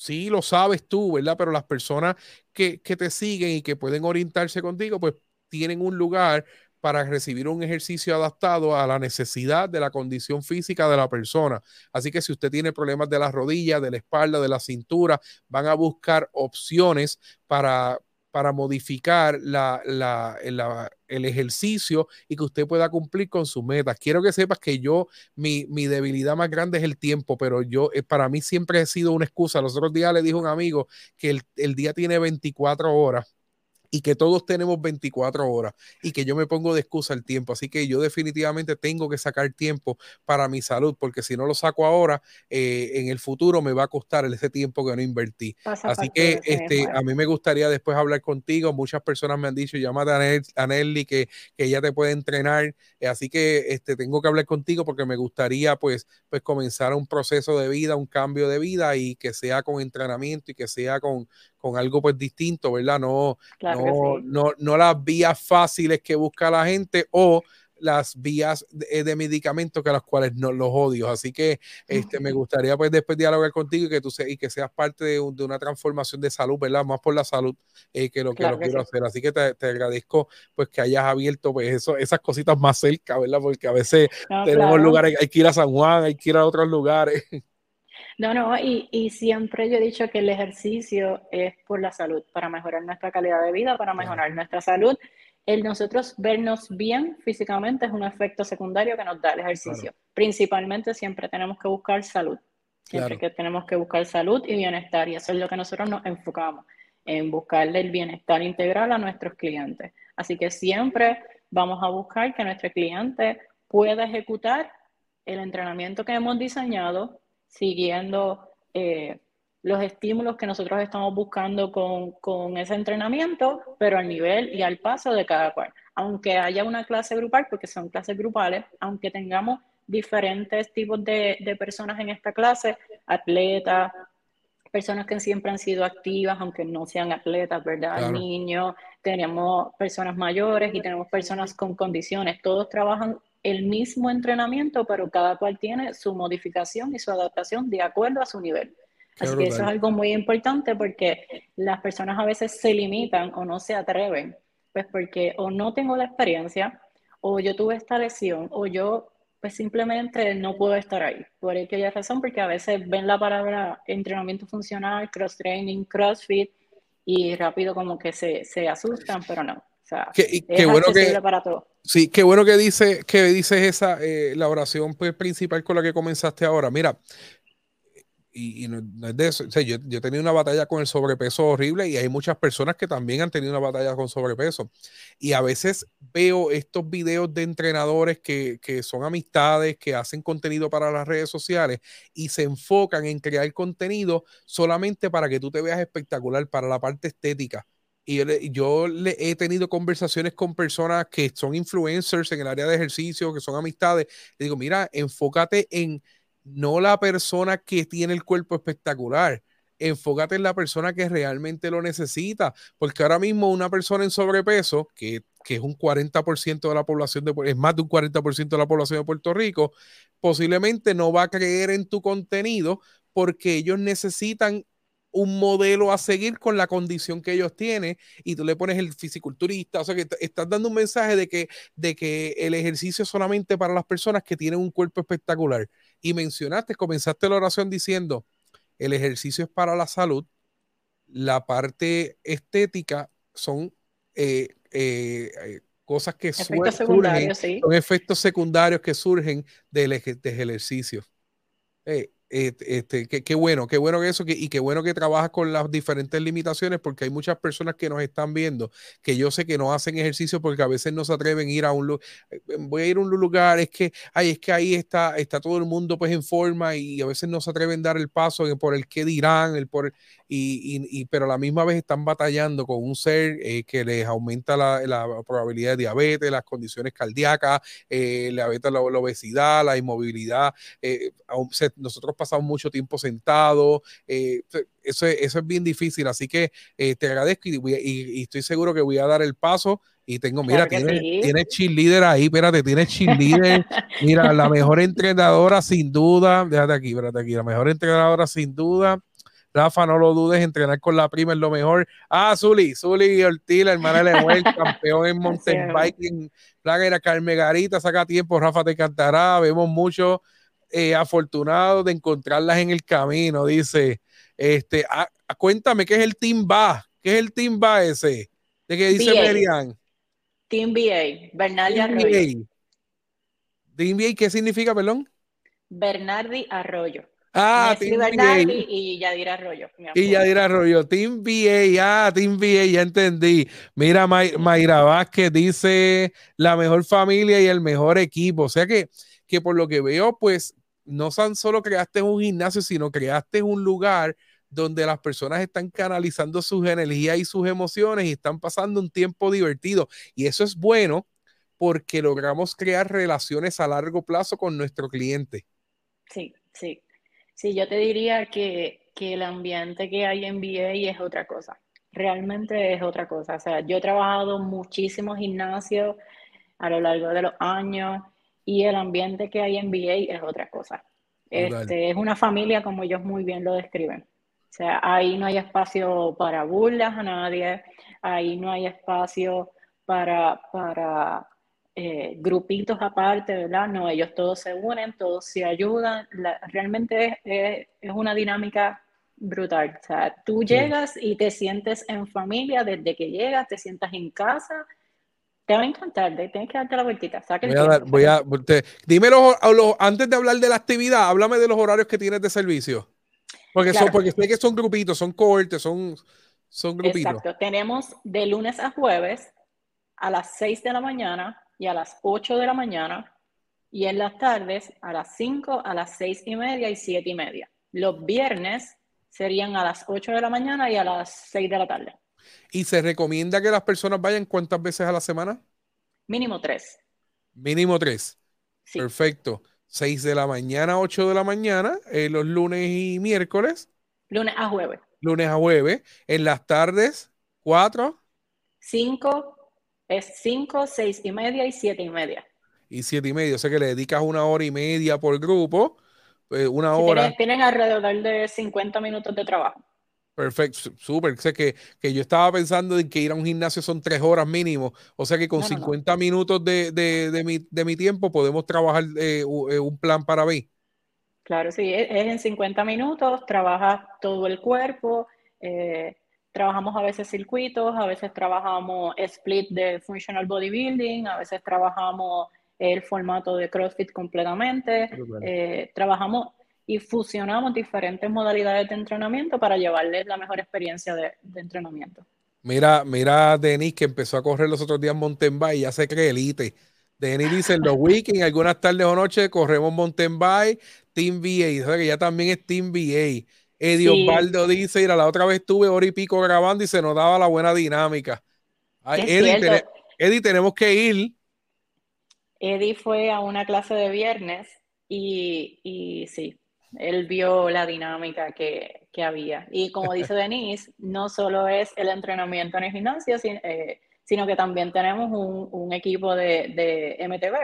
sí lo sabes tú, ¿verdad? Pero las personas que, que te siguen y que pueden orientarse contigo, pues tienen un lugar para recibir un ejercicio adaptado a la necesidad de la condición física de la persona. Así que si usted tiene problemas de las rodillas, de la espalda, de la cintura, van a buscar opciones para, para modificar la, el ejercicio y que usted pueda cumplir con sus metas. Quiero que sepas que yo, mi, debilidad más grande es el tiempo, pero yo, eh, para mí siempre ha sido una excusa. Los otros días le dijo un amigo que el, el día tiene 24 horas y que todos tenemos 24 horas y que yo me pongo de excusa el tiempo. Así que yo definitivamente tengo que sacar tiempo para mi salud, porque si no lo saco ahora, eh, en el futuro me va a costar ese tiempo que no invertí. Así que este, a mí me gustaría después hablar contigo. Muchas personas me han dicho, llámate a, Nelly, que, que ella te puede entrenar. Eh, así que este, tengo que hablar contigo porque me gustaría pues, pues comenzar un proceso de vida, un cambio de vida y que sea con entrenamiento y que sea con, con algo pues distinto, ¿verdad? No, no, no, no, las vías fáciles que busca la gente o las vías de, de medicamentos que las cuales no los odio. Así que este, me gustaría pues después dialogar contigo y que tú y que seas parte de, una transformación de salud, ¿verdad? Más por la salud eh, que lo que lo quiero hacer. Así que te, agradezco pues que hayas abierto pues eso, esas cositas más cerca, ¿verdad? Porque a veces tenemos lugares, hay que ir a San Juan, hay que ir a otros lugares. No, no, y, y, siempre yo he dicho que el ejercicio es por la salud, para mejorar nuestra calidad de vida, para mejorar nuestra salud. El nosotros vernos bien físicamente es un efecto secundario que nos da el ejercicio. Principalmente siempre tenemos que buscar salud. Siempre que tenemos que buscar salud y bienestar. Y eso es lo que nosotros nos enfocamos, en buscarle el bienestar integral a nuestros clientes. Así que siempre vamos a buscar que nuestro cliente pueda ejecutar el entrenamiento que hemos diseñado siguiendo eh, los estímulos que nosotros estamos buscando con, con, ese entrenamiento, pero al nivel y al paso de cada cual. Aunque haya una clase grupal, porque son clases grupales, aunque tengamos diferentes tipos de, de personas en esta clase, atletas, personas que siempre han sido activas, aunque no sean atletas, ¿verdad? Niños, tenemos personas mayores y tenemos personas con condiciones, todos trabajan el mismo entrenamiento, pero cada cual tiene su modificación y su adaptación de acuerdo a su nivel. Así que eso es algo muy importante porque las personas a veces se limitan o no se atreven, pues porque o no tengo la experiencia, o yo tuve esta lesión, o yo pues simplemente no puedo estar ahí. Por aquella razón, porque a veces ven la palabra entrenamiento funcional, cross training, crossfit, y rápido como que se, se asustan, pero no. O sea, qué, bueno que, para todo. Sí, qué bueno que dice que dices esa eh, la oración pues, principal con la que comenzaste ahora. Mira, y, no, es de eso. yo, yo, he tenido una batalla con el sobrepeso horrible y hay muchas personas que también han tenido una batalla con sobrepeso. Y a veces veo estos videos de entrenadores que, que son amistades, que hacen contenido para las redes sociales y se enfocan en crear contenido solamente para que tú te veas espectacular, para la parte estética. Y yo, le, he tenido conversaciones con personas que son influencers en el área de ejercicio, que son amistades. Le digo, mira, enfócate en no la persona que tiene el cuerpo espectacular. Enfócate en la persona que realmente lo necesita, porque ahora mismo una persona en sobrepeso, que, que es un 40% de la población, de, es más de un 40% de la población de Puerto Rico, posiblemente no va a creer en tu contenido porque ellos necesitan un modelo a seguir con la condición que ellos tienen y tú le pones el fisiculturista, o sea que estás dando un mensaje de que, de que el ejercicio es solamente para las personas que tienen un cuerpo espectacular. Y mencionaste, comenzaste la oración diciendo, el ejercicio es para la salud, la parte estética son eh, eh, eh, cosas que surgen, son efectos secundarios que surgen del, ejercicio. Este, qué, bueno, qué bueno que eso, y qué bueno que trabajas con las diferentes limitaciones, porque hay muchas personas que nos están viendo que yo sé que no hacen ejercicio porque a veces no se atreven a ir a un lugar. Eh, voy a ir a un lugar, es que, ay, es que ahí está, está todo el mundo pues en forma y a veces no se atreven a dar el paso por el que dirán, el por y, y, pero a la misma vez están batallando con un ser eh, que les aumenta la, la, probabilidad de diabetes, las condiciones cardíacas, eh, la, la, obesidad, la inmovilidad. Eh, nosotros pasamos mucho tiempo sentados. Eh, eso, es, eso es bien difícil, así que te agradezco y, estoy seguro que voy a dar el paso y tengo, mira, tiene, tiene cheerleader ahí, espérate, tiene cheerleader, mira, la mejor entrenadora sin duda, déjate aquí, espérate aquí, la mejor entrenadora sin duda, Rafa, no lo dudes, entrenar con la prima es lo mejor. Ah, Zuli, Zuli Ortiz, la hermana de Lemuel, campeón en mountain biking, plaga era Carmen Garita, saca tiempo, Rafa te cantará, vemos mucho eh, afortunados de encontrarlas en el camino, dice. Este, ah, cuéntame, ¿qué es el Team BA? ¿Qué es el Team BA ese? ¿De qué dice Merian? Team BA, Bernardi Arroyo. Team BA, ¿qué significa, perdón? Bernardi Arroyo. Ah, Team Bernardi y Yadira Arroyo. Y Yadira Arroyo, Team BA, ah, Team BA, ya entendí. Mira, Mayra Vázquez dice la mejor familia y el mejor equipo. O sea que, que por lo que veo, pues no tan solo creaste un gimnasio, sino creaste un lugar donde las personas están canalizando sus energías y sus emociones y están pasando un tiempo divertido. Y eso es bueno porque logramos crear relaciones a largo plazo con nuestro cliente. Sí, sí. Sí, yo te diría que, que el ambiente que hay en VA es otra cosa. Realmente es otra cosa. O sea, yo he trabajado muchísimos gimnasios a lo largo de los años y el ambiente que hay en VA es otra cosa. Este, es una familia como ellos muy bien lo describen. O sea, ahí no hay espacio para burlas a nadie, ahí no hay espacio para, para eh, grupitos aparte, ¿verdad? No, ellos todos se unen, todos se ayudan. realmente es, es, una dinámica brutal. O sea, tú llegas y te sientes en familia desde que llegas, te sientas en casa te va a encantar, tienes que darte la vueltita. voy a, voy a dime los, antes de hablar de la actividad, háblame de los horarios que tienes de servicio. Porque, son, porque sé que son grupitos, son cohortes, son, son grupitos. Exacto, tenemos de lunes a jueves a las 6 de la mañana y a las 8 de la mañana y en las tardes a las 5, a las 6 y media y 7 y media. Los viernes serían a las 8 de la mañana y a las 6 de la tarde. ¿Y se recomienda que las personas vayan cuántas veces a la semana? Mínimo tres. Mínimo tres. Perfecto. Seis de la mañana, ocho de la mañana, eh, los lunes y miércoles. Lunes a jueves. Lunes a jueves. En las tardes, cuatro. Cinco, es cinco, seis y media y siete y media. Y siete y media, o sea que le dedicas una hora y media por grupo, pues una hora. Tienen, tienen alrededor de 50 minutos de trabajo. Perfecto, súper. Sé que, que, yo estaba pensando en que ir a un gimnasio son tres horas mínimo. O sea que con 50 minutos de, de, de, mi, de, mi, tiempo podemos trabajar eh, eh, un plan para mí. Claro, sí, es, en 50 minutos, trabajas todo el cuerpo, eh, trabajamos a veces circuitos, a veces trabajamos split de functional bodybuilding, a veces trabajamos el formato de CrossFit completamente, trabajamos y fusionamos diferentes modalidades de entrenamiento para llevarles la mejor experiencia de, entrenamiento. Mira, mira a Denis que empezó a correr los otros días mountain bike y ya se cree elite. Denis dice en los weekends, algunas tardes o noches corremos mountain bike, Team VA, o que ya también es Team VA. Eddie Osvaldo dice, mira, la otra vez estuve hora y pico grabando y se nos daba la buena dinámica. Eddie, tenemos que ir. Eddie fue a una clase de viernes y, y sí, él vio la dinámica que, que había. Y como dice Denise, no solo es el entrenamiento en el gimnasio, eh, sino que también tenemos un, un equipo de, de MTV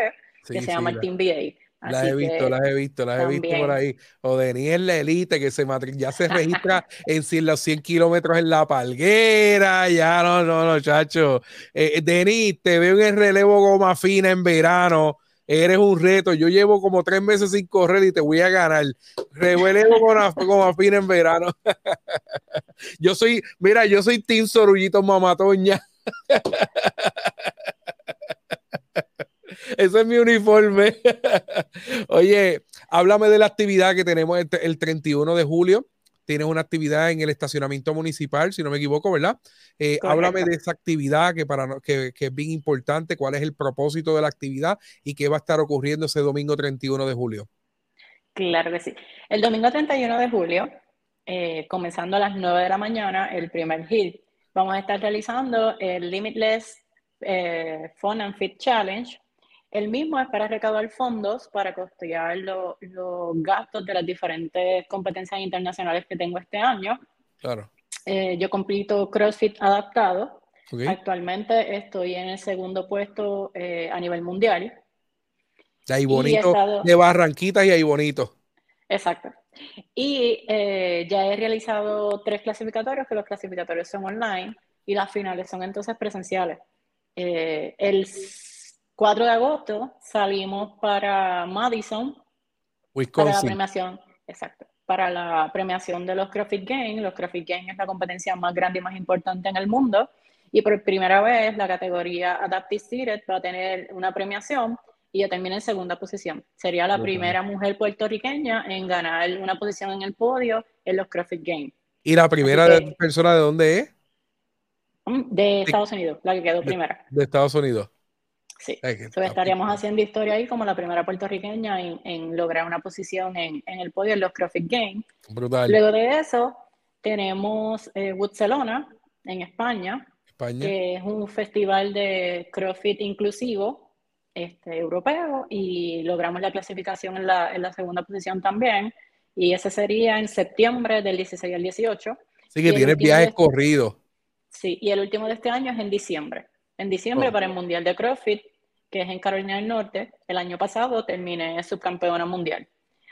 que se llama el Team BA. Las he visto, las he visto, las he visto por ahí. O Denis la elite que se ya se registra en los 100 kilómetros en la palguera. Ya no, no, no, chacho. Eh, Denis, te veo en el relevo goma fina en verano eres un reto. Yo llevo como tres meses sin correr y te voy a ganar. Revuelevo con, con afín en verano. yo soy, mira, yo soy Team Sorullito Mamatoña. Ese es mi uniforme. Oye, háblame de la actividad que tenemos el 31 de julio tienes una actividad en el estacionamiento municipal, si no me equivoco, ¿verdad? Eh, háblame de esa actividad que, para, que, es bien importante, cuál es el propósito de la actividad y qué va a estar ocurriendo ese domingo 31 de julio. Claro que sí. El domingo 31 de julio, eh, comenzando a las 9 de la mañana, el primer hit, vamos a estar realizando el Limitless eh, Fun and Fit Challenge, el mismo es para recaudar fondos para costear los gastos de las diferentes competencias internacionales que tengo este año. Claro. Eh, yo completo CrossFit adaptado. Actualmente estoy en el segundo puesto eh, a nivel mundial. De ahí bonito, de Barranquitas y ahí bonito. Exacto. Y eh, ya he realizado tres clasificatorios, que los clasificatorios son online y las finales son entonces presenciales. Eh, el 4 de agosto salimos para Madison para la premiación, exacto, para la premiación de los CrossFit Games. Los CrossFit Games es la competencia más grande y más importante en el mundo y por primera vez la categoría Adaptive Seated va a tener una premiación y yo terminé en segunda posición. Sería la primera mujer puertorriqueña en ganar una posición en el podio en los CrossFit Games. ¿Y la primera persona de dónde es? Mm, de Estados Unidos, la que quedó primera. De Estados Unidos. Sí, estaríamos haciendo historia ahí como la primera puertorriqueña en, lograr una posición en, el podio en los CrossFit Games. Brutal. Luego de eso, tenemos eh, Barcelona en España, España, que es un festival de CrossFit inclusivo este, europeo y logramos la clasificación en la, en la, segunda posición también. Y ese sería en septiembre del 16 al 18. Sí, que tiene viajes corridos. Sí, y el último de este año es en diciembre. En diciembre para el Mundial de CrossFit, que es en Carolina del Norte. El año pasado terminé subcampeona mundial.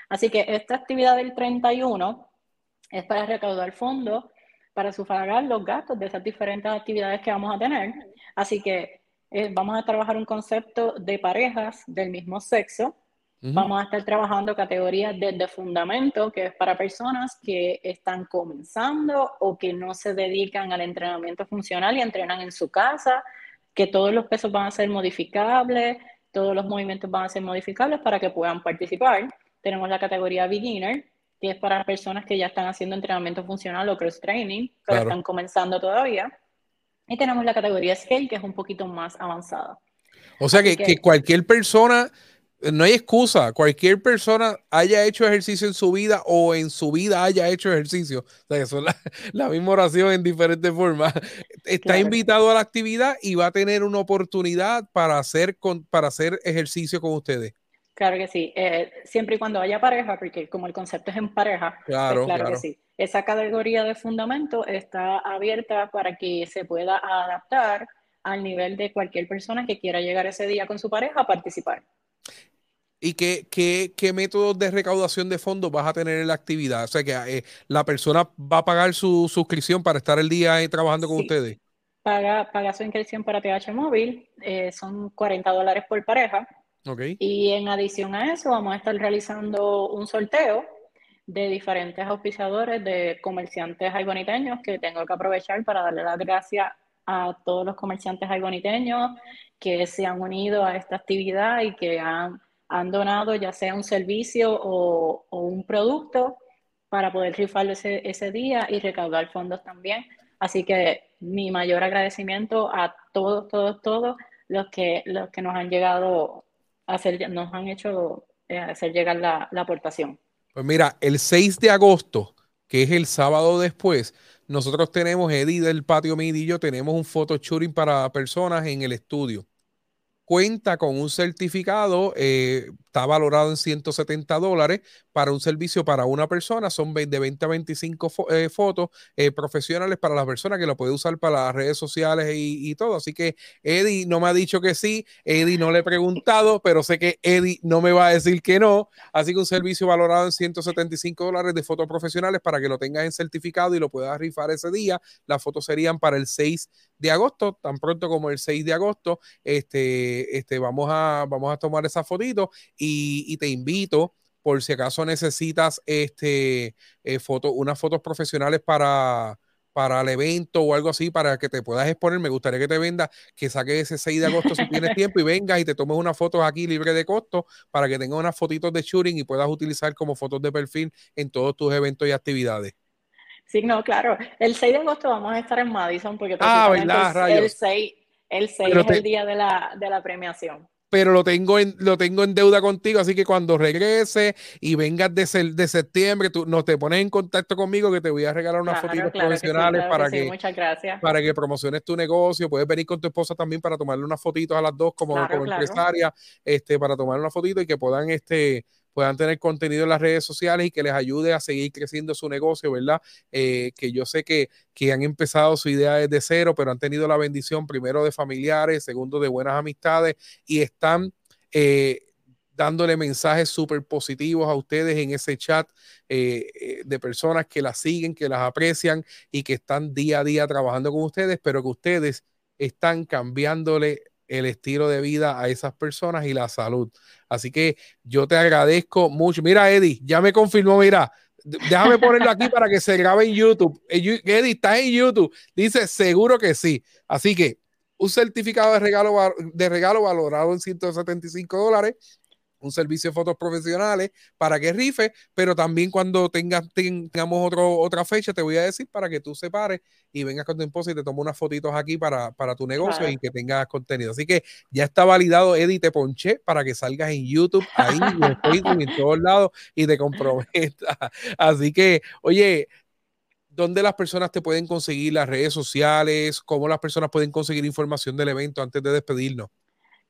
Así que esta actividad del 31 es para recaudar fondos para sufragar los gastos de esas diferentes actividades que vamos a tener. Así que eh, vamos a trabajar un concepto de parejas del mismo sexo. Vamos a estar trabajando categorías desde fundamento, que es para personas que están comenzando o que no se dedican al entrenamiento funcional y entrenan en su casa, que todos los pesos van a ser modificables, todos los movimientos van a ser modificables para que puedan participar. Tenemos la categoría beginner, que es para personas que ya están haciendo entrenamiento funcional o cross training, pero están comenzando todavía. Y tenemos la categoría Scale, que es un poquito más avanzada. O sea que, que, cualquier persona, no hay excusa, cualquier persona haya hecho ejercicio en su vida o en su vida haya hecho ejercicio, o sea que son la, misma oración en diferentes formas, está invitado a la actividad y va a tener una oportunidad para hacer, con, para hacer ejercicio con ustedes. Claro que sí, eh, siempre y cuando haya pareja, porque como el concepto es en pareja, pues claro, claro, que sí. Esa categoría de fundamento está abierta para que se pueda adaptar al nivel de cualquier persona que quiera llegar ese día con su pareja a participar. ¿Y qué, qué, qué métodos de recaudación de fondos vas a tener en la actividad? O sea, que eh, la persona va a pagar su suscripción para estar el día ahí trabajando con ustedes. Paga, paga su inscripción para TH Móvil, eh, son 40 dólares por pareja y en adición a eso, vamos a estar realizando un sorteo de diferentes auspiciadores de comerciantes aiboniteños que tengo que aprovechar para darle las gracias a todos los comerciantes aiboniteños que se han unido a esta actividad y que han, han donado ya sea un servicio o, o, un producto para poder rifarlo ese, ese día y recaudar fondos también. Así que mi mayor agradecimiento a todos, todos, todos los que, los que nos han llegado hacer, nos han hecho eh, hacer llegar la, la aportación. Pues mira, el 6 de agosto, que es el sábado después, nosotros tenemos, Eddie del Patio Midillo, tenemos un photo shooting para personas en el estudio. Cuenta con un certificado, eh, está valorado en 170 dólares para un servicio para una persona. Son de 20 a 25 eh, fotos eh, profesionales para las personas que lo puede usar para las redes sociales y, todo. Así que Eddie no me ha dicho que sí, Eddie no le he preguntado, pero sé que Eddie no me va a decir que no. Así que un servicio valorado en 175 dólares de fotos profesionales para que lo tengas en certificado y lo puedas rifar ese día. Las fotos serían para el 6 de agosto, tan pronto como el 6 de agosto. Este, este, vamos, a, vamos a tomar esa fotito te invito por si acaso necesitas este, eh, foto, unas fotos profesionales para, para el evento o algo así para que te puedas exponer. Me gustaría que te venda, que saques ese 6 de agosto si tienes tiempo y vengas y te tomes unas fotos aquí libre de costo para que tengas unas fotitos de shooting y puedas utilizar como fotos de perfil en todos tus eventos y actividades. Sí, no, claro. El 6 de agosto vamos a estar en Madison porque ah, el, 6, el 6 es el día de la, de la premiación pero lo tengo en, lo tengo en deuda contigo, así que cuando regrese y vengas de, de septiembre, tú nos te pones en contacto conmigo que te voy a regalar unas fotos profesionales para que, para que promociones tu negocio, puedes venir con tu esposa también para tomarle unas fotitos a las dos como, como empresaria, este, para tomar una fotito y que puedan este puedan tener contenido en las redes sociales y que les ayude a seguir creciendo su negocio, ¿verdad? Eh, que yo sé que, que han empezado su idea desde cero, pero han tenido la bendición primero de familiares, segundo de buenas amistades y están... Eh, dándole mensajes súper positivos a ustedes en ese chat eh, de personas que las siguen, que las aprecian y que están día a día trabajando con ustedes, pero que ustedes están cambiándole el estilo de vida a esas personas y la salud. Así que yo te agradezco mucho. Mira, Eddie, ya me confirmó, mira, déjame ponerlo aquí para que se grabe en YouTube. Eddie, está en YouTube. Dice, seguro que sí. Así que un certificado de regalo, de regalo valorado en 175 dólares un servicio de fotos profesionales para que rife, pero también cuando tengas, tengamos otro, otra fecha, te voy a decir para que tú separes y vengas con tu esposa y te tomes unas fotitos aquí para, para tu negocio y que tengas contenido. Así que ya está validado, Eddie, te ponché para que salgas en YouTube, ahí, en Facebook, en todos lados y te comprometas. Así que, oye, ¿dónde las personas te pueden conseguir las redes sociales? ¿Cómo las personas pueden conseguir información del evento antes de despedirnos?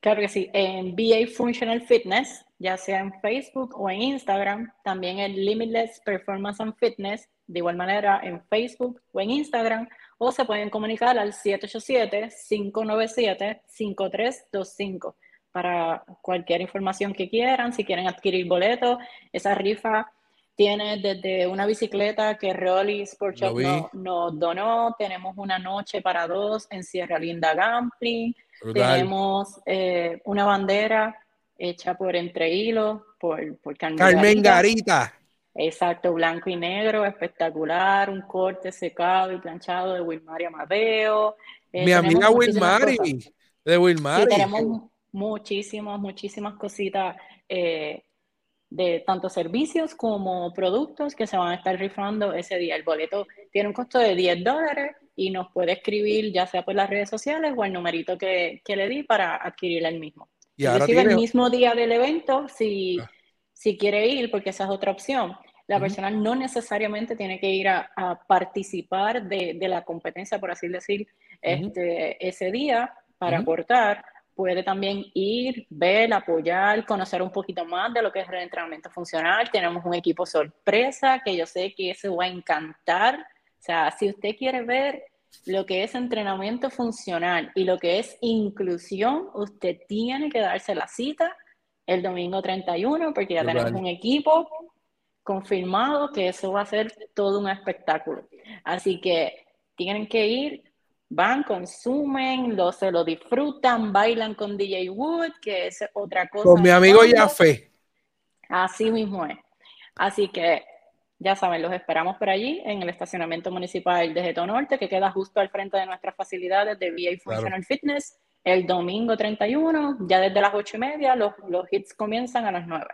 Claro que sí, en BA Functional Fitness, ya sea en Facebook o en Instagram, también en Limitless Performance and Fitness, de igual manera en Facebook o en Instagram, o se pueden comunicar al 787-597-5325 para cualquier información que quieran, si quieren adquirir boletos, esa rifa tiene desde una bicicleta que Rolly Sport Shop nos, donó, tenemos una noche para dos en Sierra Linda Gambling, tenemos eh, una bandera hecha por Entre Hilos, por, por Carmen, Garita. Exacto, blanco y negro, espectacular, un corte secado y planchado de Wilmary Amadeo. Eh, Mi amiga Wilmary, de Wilmary. Sí, tenemos muchísimas, muchísimas cositas eh, de tanto servicios como productos que se van a estar rifando ese día. El boleto tiene un costo de 10 dólares y nos puede escribir ya sea por las redes sociales o el numerito que, que le di para adquirir el mismo. Y el mismo día del evento, si, ah. si quiere ir, porque esa es otra opción. La persona no necesariamente tiene que ir a, participar de, de, la competencia, por así decir, este, ese día para aportar. Puede también ir, ver, apoyar, conocer un poquito más de lo que es el entrenamiento funcional. Tenemos un equipo sorpresa que yo sé que eso va a encantar sea, si usted quiere ver lo que es entrenamiento funcional y lo que es inclusión, usted tiene que darse la cita el domingo 31 porque ya tenemos un equipo confirmado que eso va a ser todo un espectáculo. Así que tienen que ir, van, consumen, lo, se lo disfrutan, bailan con DJ Wood, que es otra cosa. Con mi amigo Yafe. Así mismo es. Así que ya saben, los esperamos por allí en el estacionamiento municipal de Geto Norte, que queda justo al frente de nuestras facilidades de VA Functional Fitness, el domingo 31, ya desde las ocho y media, los, los hits comienzan a las 9.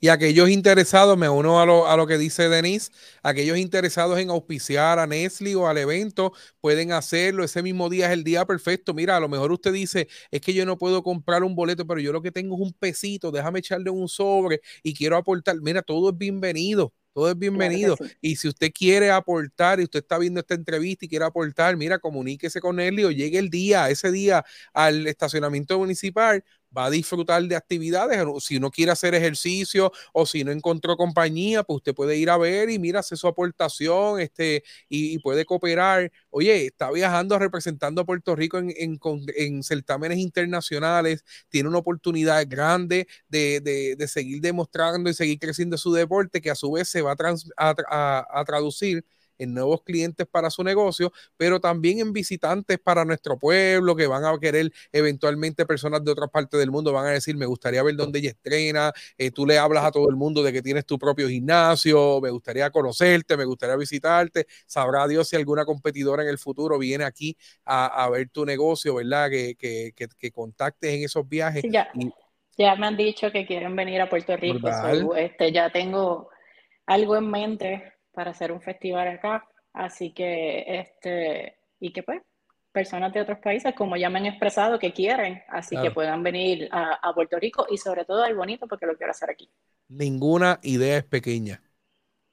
Y aquellos interesados, me uno a lo, a lo, que dice Denise, aquellos interesados en auspiciar a Nestle o al evento, pueden hacerlo. Ese mismo día es el día perfecto. Mira, a lo mejor usted dice, es que yo no puedo comprar un boleto, pero yo lo que tengo es un pesito, déjame echarle un sobre y quiero aportar. Mira, todo es bienvenido todo es bienvenido. Y si usted quiere aportar y usted está viendo esta entrevista y quiere aportar, mira, comuníquese con él o llegue el día, ese día al estacionamiento municipal va a disfrutar de actividades. Si no quiere hacer ejercicio o si no encontró compañía, pues usted puede ir a ver y mira, hace su aportación este, y, puede cooperar. Oye, está viajando representando a Puerto Rico en, en, certámenes internacionales, tiene una oportunidad grande de, de, seguir demostrando y seguir creciendo su deporte, que a su vez se va a traducir en nuevos clientes para su negocio, pero también en visitantes para nuestro pueblo que van a querer eventualmente personas de otras partes del mundo van a decir, me gustaría ver dónde ella estrena, eh, tú le hablas a todo el mundo de que tienes tu propio gimnasio, me gustaría conocerte, me gustaría visitarte, sabrá Dios si alguna competidora en el futuro viene aquí a, ver tu negocio, ¿verdad? Que, que, que, contactes en esos viajes. ya. ya me han dicho que quieren venir a Puerto Rico, este, ya tengo algo en mente para hacer un festival acá. Así que, este, y que pues, personas de otros países, como ya me han expresado, que quieren, así que puedan venir a, a, Puerto Rico y sobre todo al bonito porque lo quiero hacer aquí. Ninguna idea es pequeña.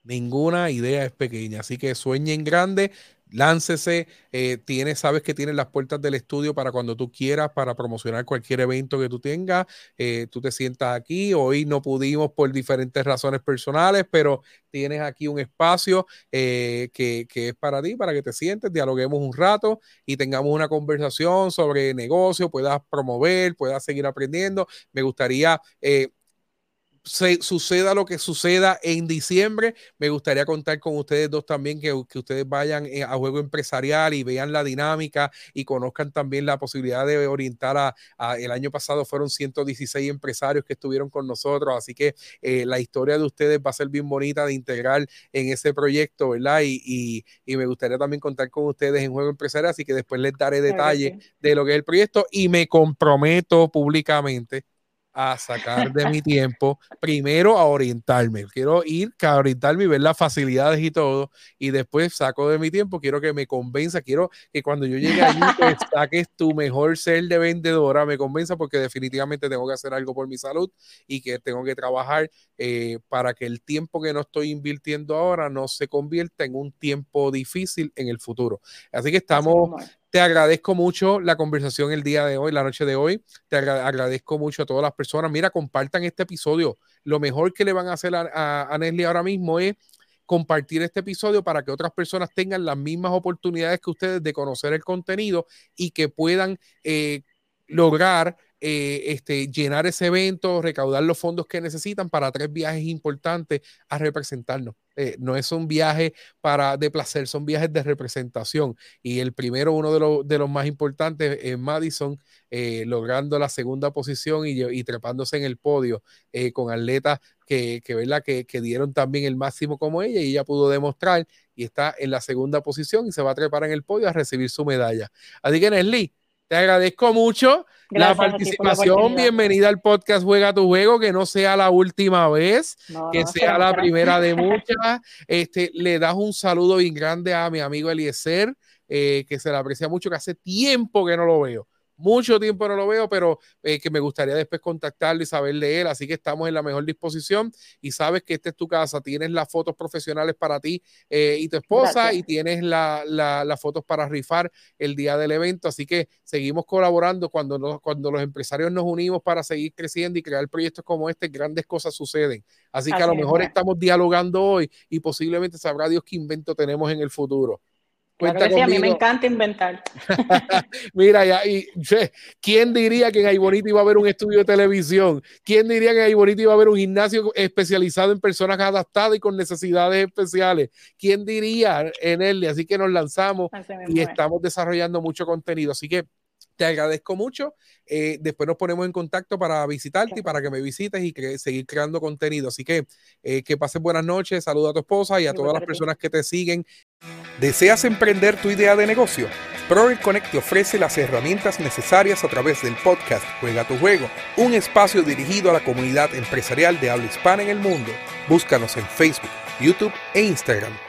Ninguna idea es pequeña. Así que sueñen grande, láncese, eh, tiene, sabes que tienes las puertas del estudio para cuando tú quieras, para promocionar cualquier evento que tú tengas, eh, tú te sientas aquí, hoy no pudimos por diferentes razones personales, pero tienes aquí un espacio eh, que, que, es para ti, para que te sientes, dialoguemos un rato y tengamos una conversación sobre negocio, puedas promover, puedas seguir aprendiendo. Me gustaría suceda lo que suceda en diciembre, me gustaría contar con ustedes dos también, que, ustedes vayan eh, a juego empresarial y vean la dinámica y conozcan también la posibilidad de orientar a, el año pasado fueron 116 empresarios que estuvieron con nosotros, así que eh, la historia de ustedes va a ser bien bonita de integrar en ese proyecto, ¿verdad? Y, y, me gustaría también contar con ustedes en juego empresarial, así que después les daré detalle de lo que es el proyecto y me comprometo públicamente a sacar de mi tiempo, primero a orientarme. Quiero ir a orientarme y ver las facilidades y todo, y después saco de mi tiempo, quiero que me convenza, quiero que cuando yo llegue allí saques tu mejor ser de vendedora, me convenza porque definitivamente tengo que hacer algo por mi salud y que tengo que trabajar eh, para que el tiempo que no estoy invirtiendo ahora no se convierta en un tiempo difícil en el futuro. Así que estamos te agradezco mucho la conversación el día de hoy, la noche de hoy. Te agradezco mucho a todas las personas. Mira, compartan este episodio. Lo mejor que le van a hacer a, a, ahora mismo es compartir este episodio para que otras personas tengan las mismas oportunidades que ustedes de conocer el contenido y que puedan eh, lograr eh, este, llenar ese evento, recaudar los fondos que necesitan para tres viajes importantes a representarnos. Eh, no es un viaje para de placer, son viajes de representación. Y el primero, uno de, de los más importantes, es Madison, eh, logrando la segunda posición y, y trepándose en el podio con atletas que, que, ¿verdad? Que, que, dieron también el máximo como ella y ella pudo demostrar y está en la segunda posición y se va a trepar en el podio a recibir su medalla. Así que, Nesli, te agradezco mucho la participación. Bienvenida al podcast Juega tu Juego, que no sea la última vez, que sea la primera de muchas. Este, le das un saludo bien grande a mi amigo Eliezer, eh, que se le aprecia mucho, que hace tiempo que no lo veo mucho tiempo no lo veo, pero eh, que me gustaría después contactarlo y saber de él. Así que estamos en la mejor disposición y sabes que esta es tu casa. Tienes las fotos profesionales para ti eh, y tu esposa y tienes las fotos para rifar el día del evento. Así que seguimos colaborando cuando, cuando los empresarios nos unimos para seguir creciendo y crear proyectos como este. Grandes cosas suceden. Así, que a lo mejor estamos dialogando hoy y posiblemente sabrá Dios qué invento tenemos en el futuro. Claro sí, a mí me encanta inventar. Mira, ya, y, ¿quién diría que en Aibonito iba a haber un estudio de televisión? ¿Quién diría que en Aibonito iba a haber un gimnasio especializado en personas adaptadas y con necesidades especiales? ¿Quién diría en él? Así que nos lanzamos y estamos desarrollando mucho contenido. Así que te agradezco mucho. Eh, después nos ponemos en contacto para visitarte y para que me visites y seguir creando contenido. Así que eh, que pases buenas noches. Saluda a tu esposa y a todas las personas que te siguen. ¿Deseas emprender tu idea de negocio? Proel Connect te ofrece las herramientas necesarias a través del podcast Juega tu Juego, un espacio dirigido a la comunidad empresarial de habla hispana en el mundo. Búscanos en Facebook, YouTube e Instagram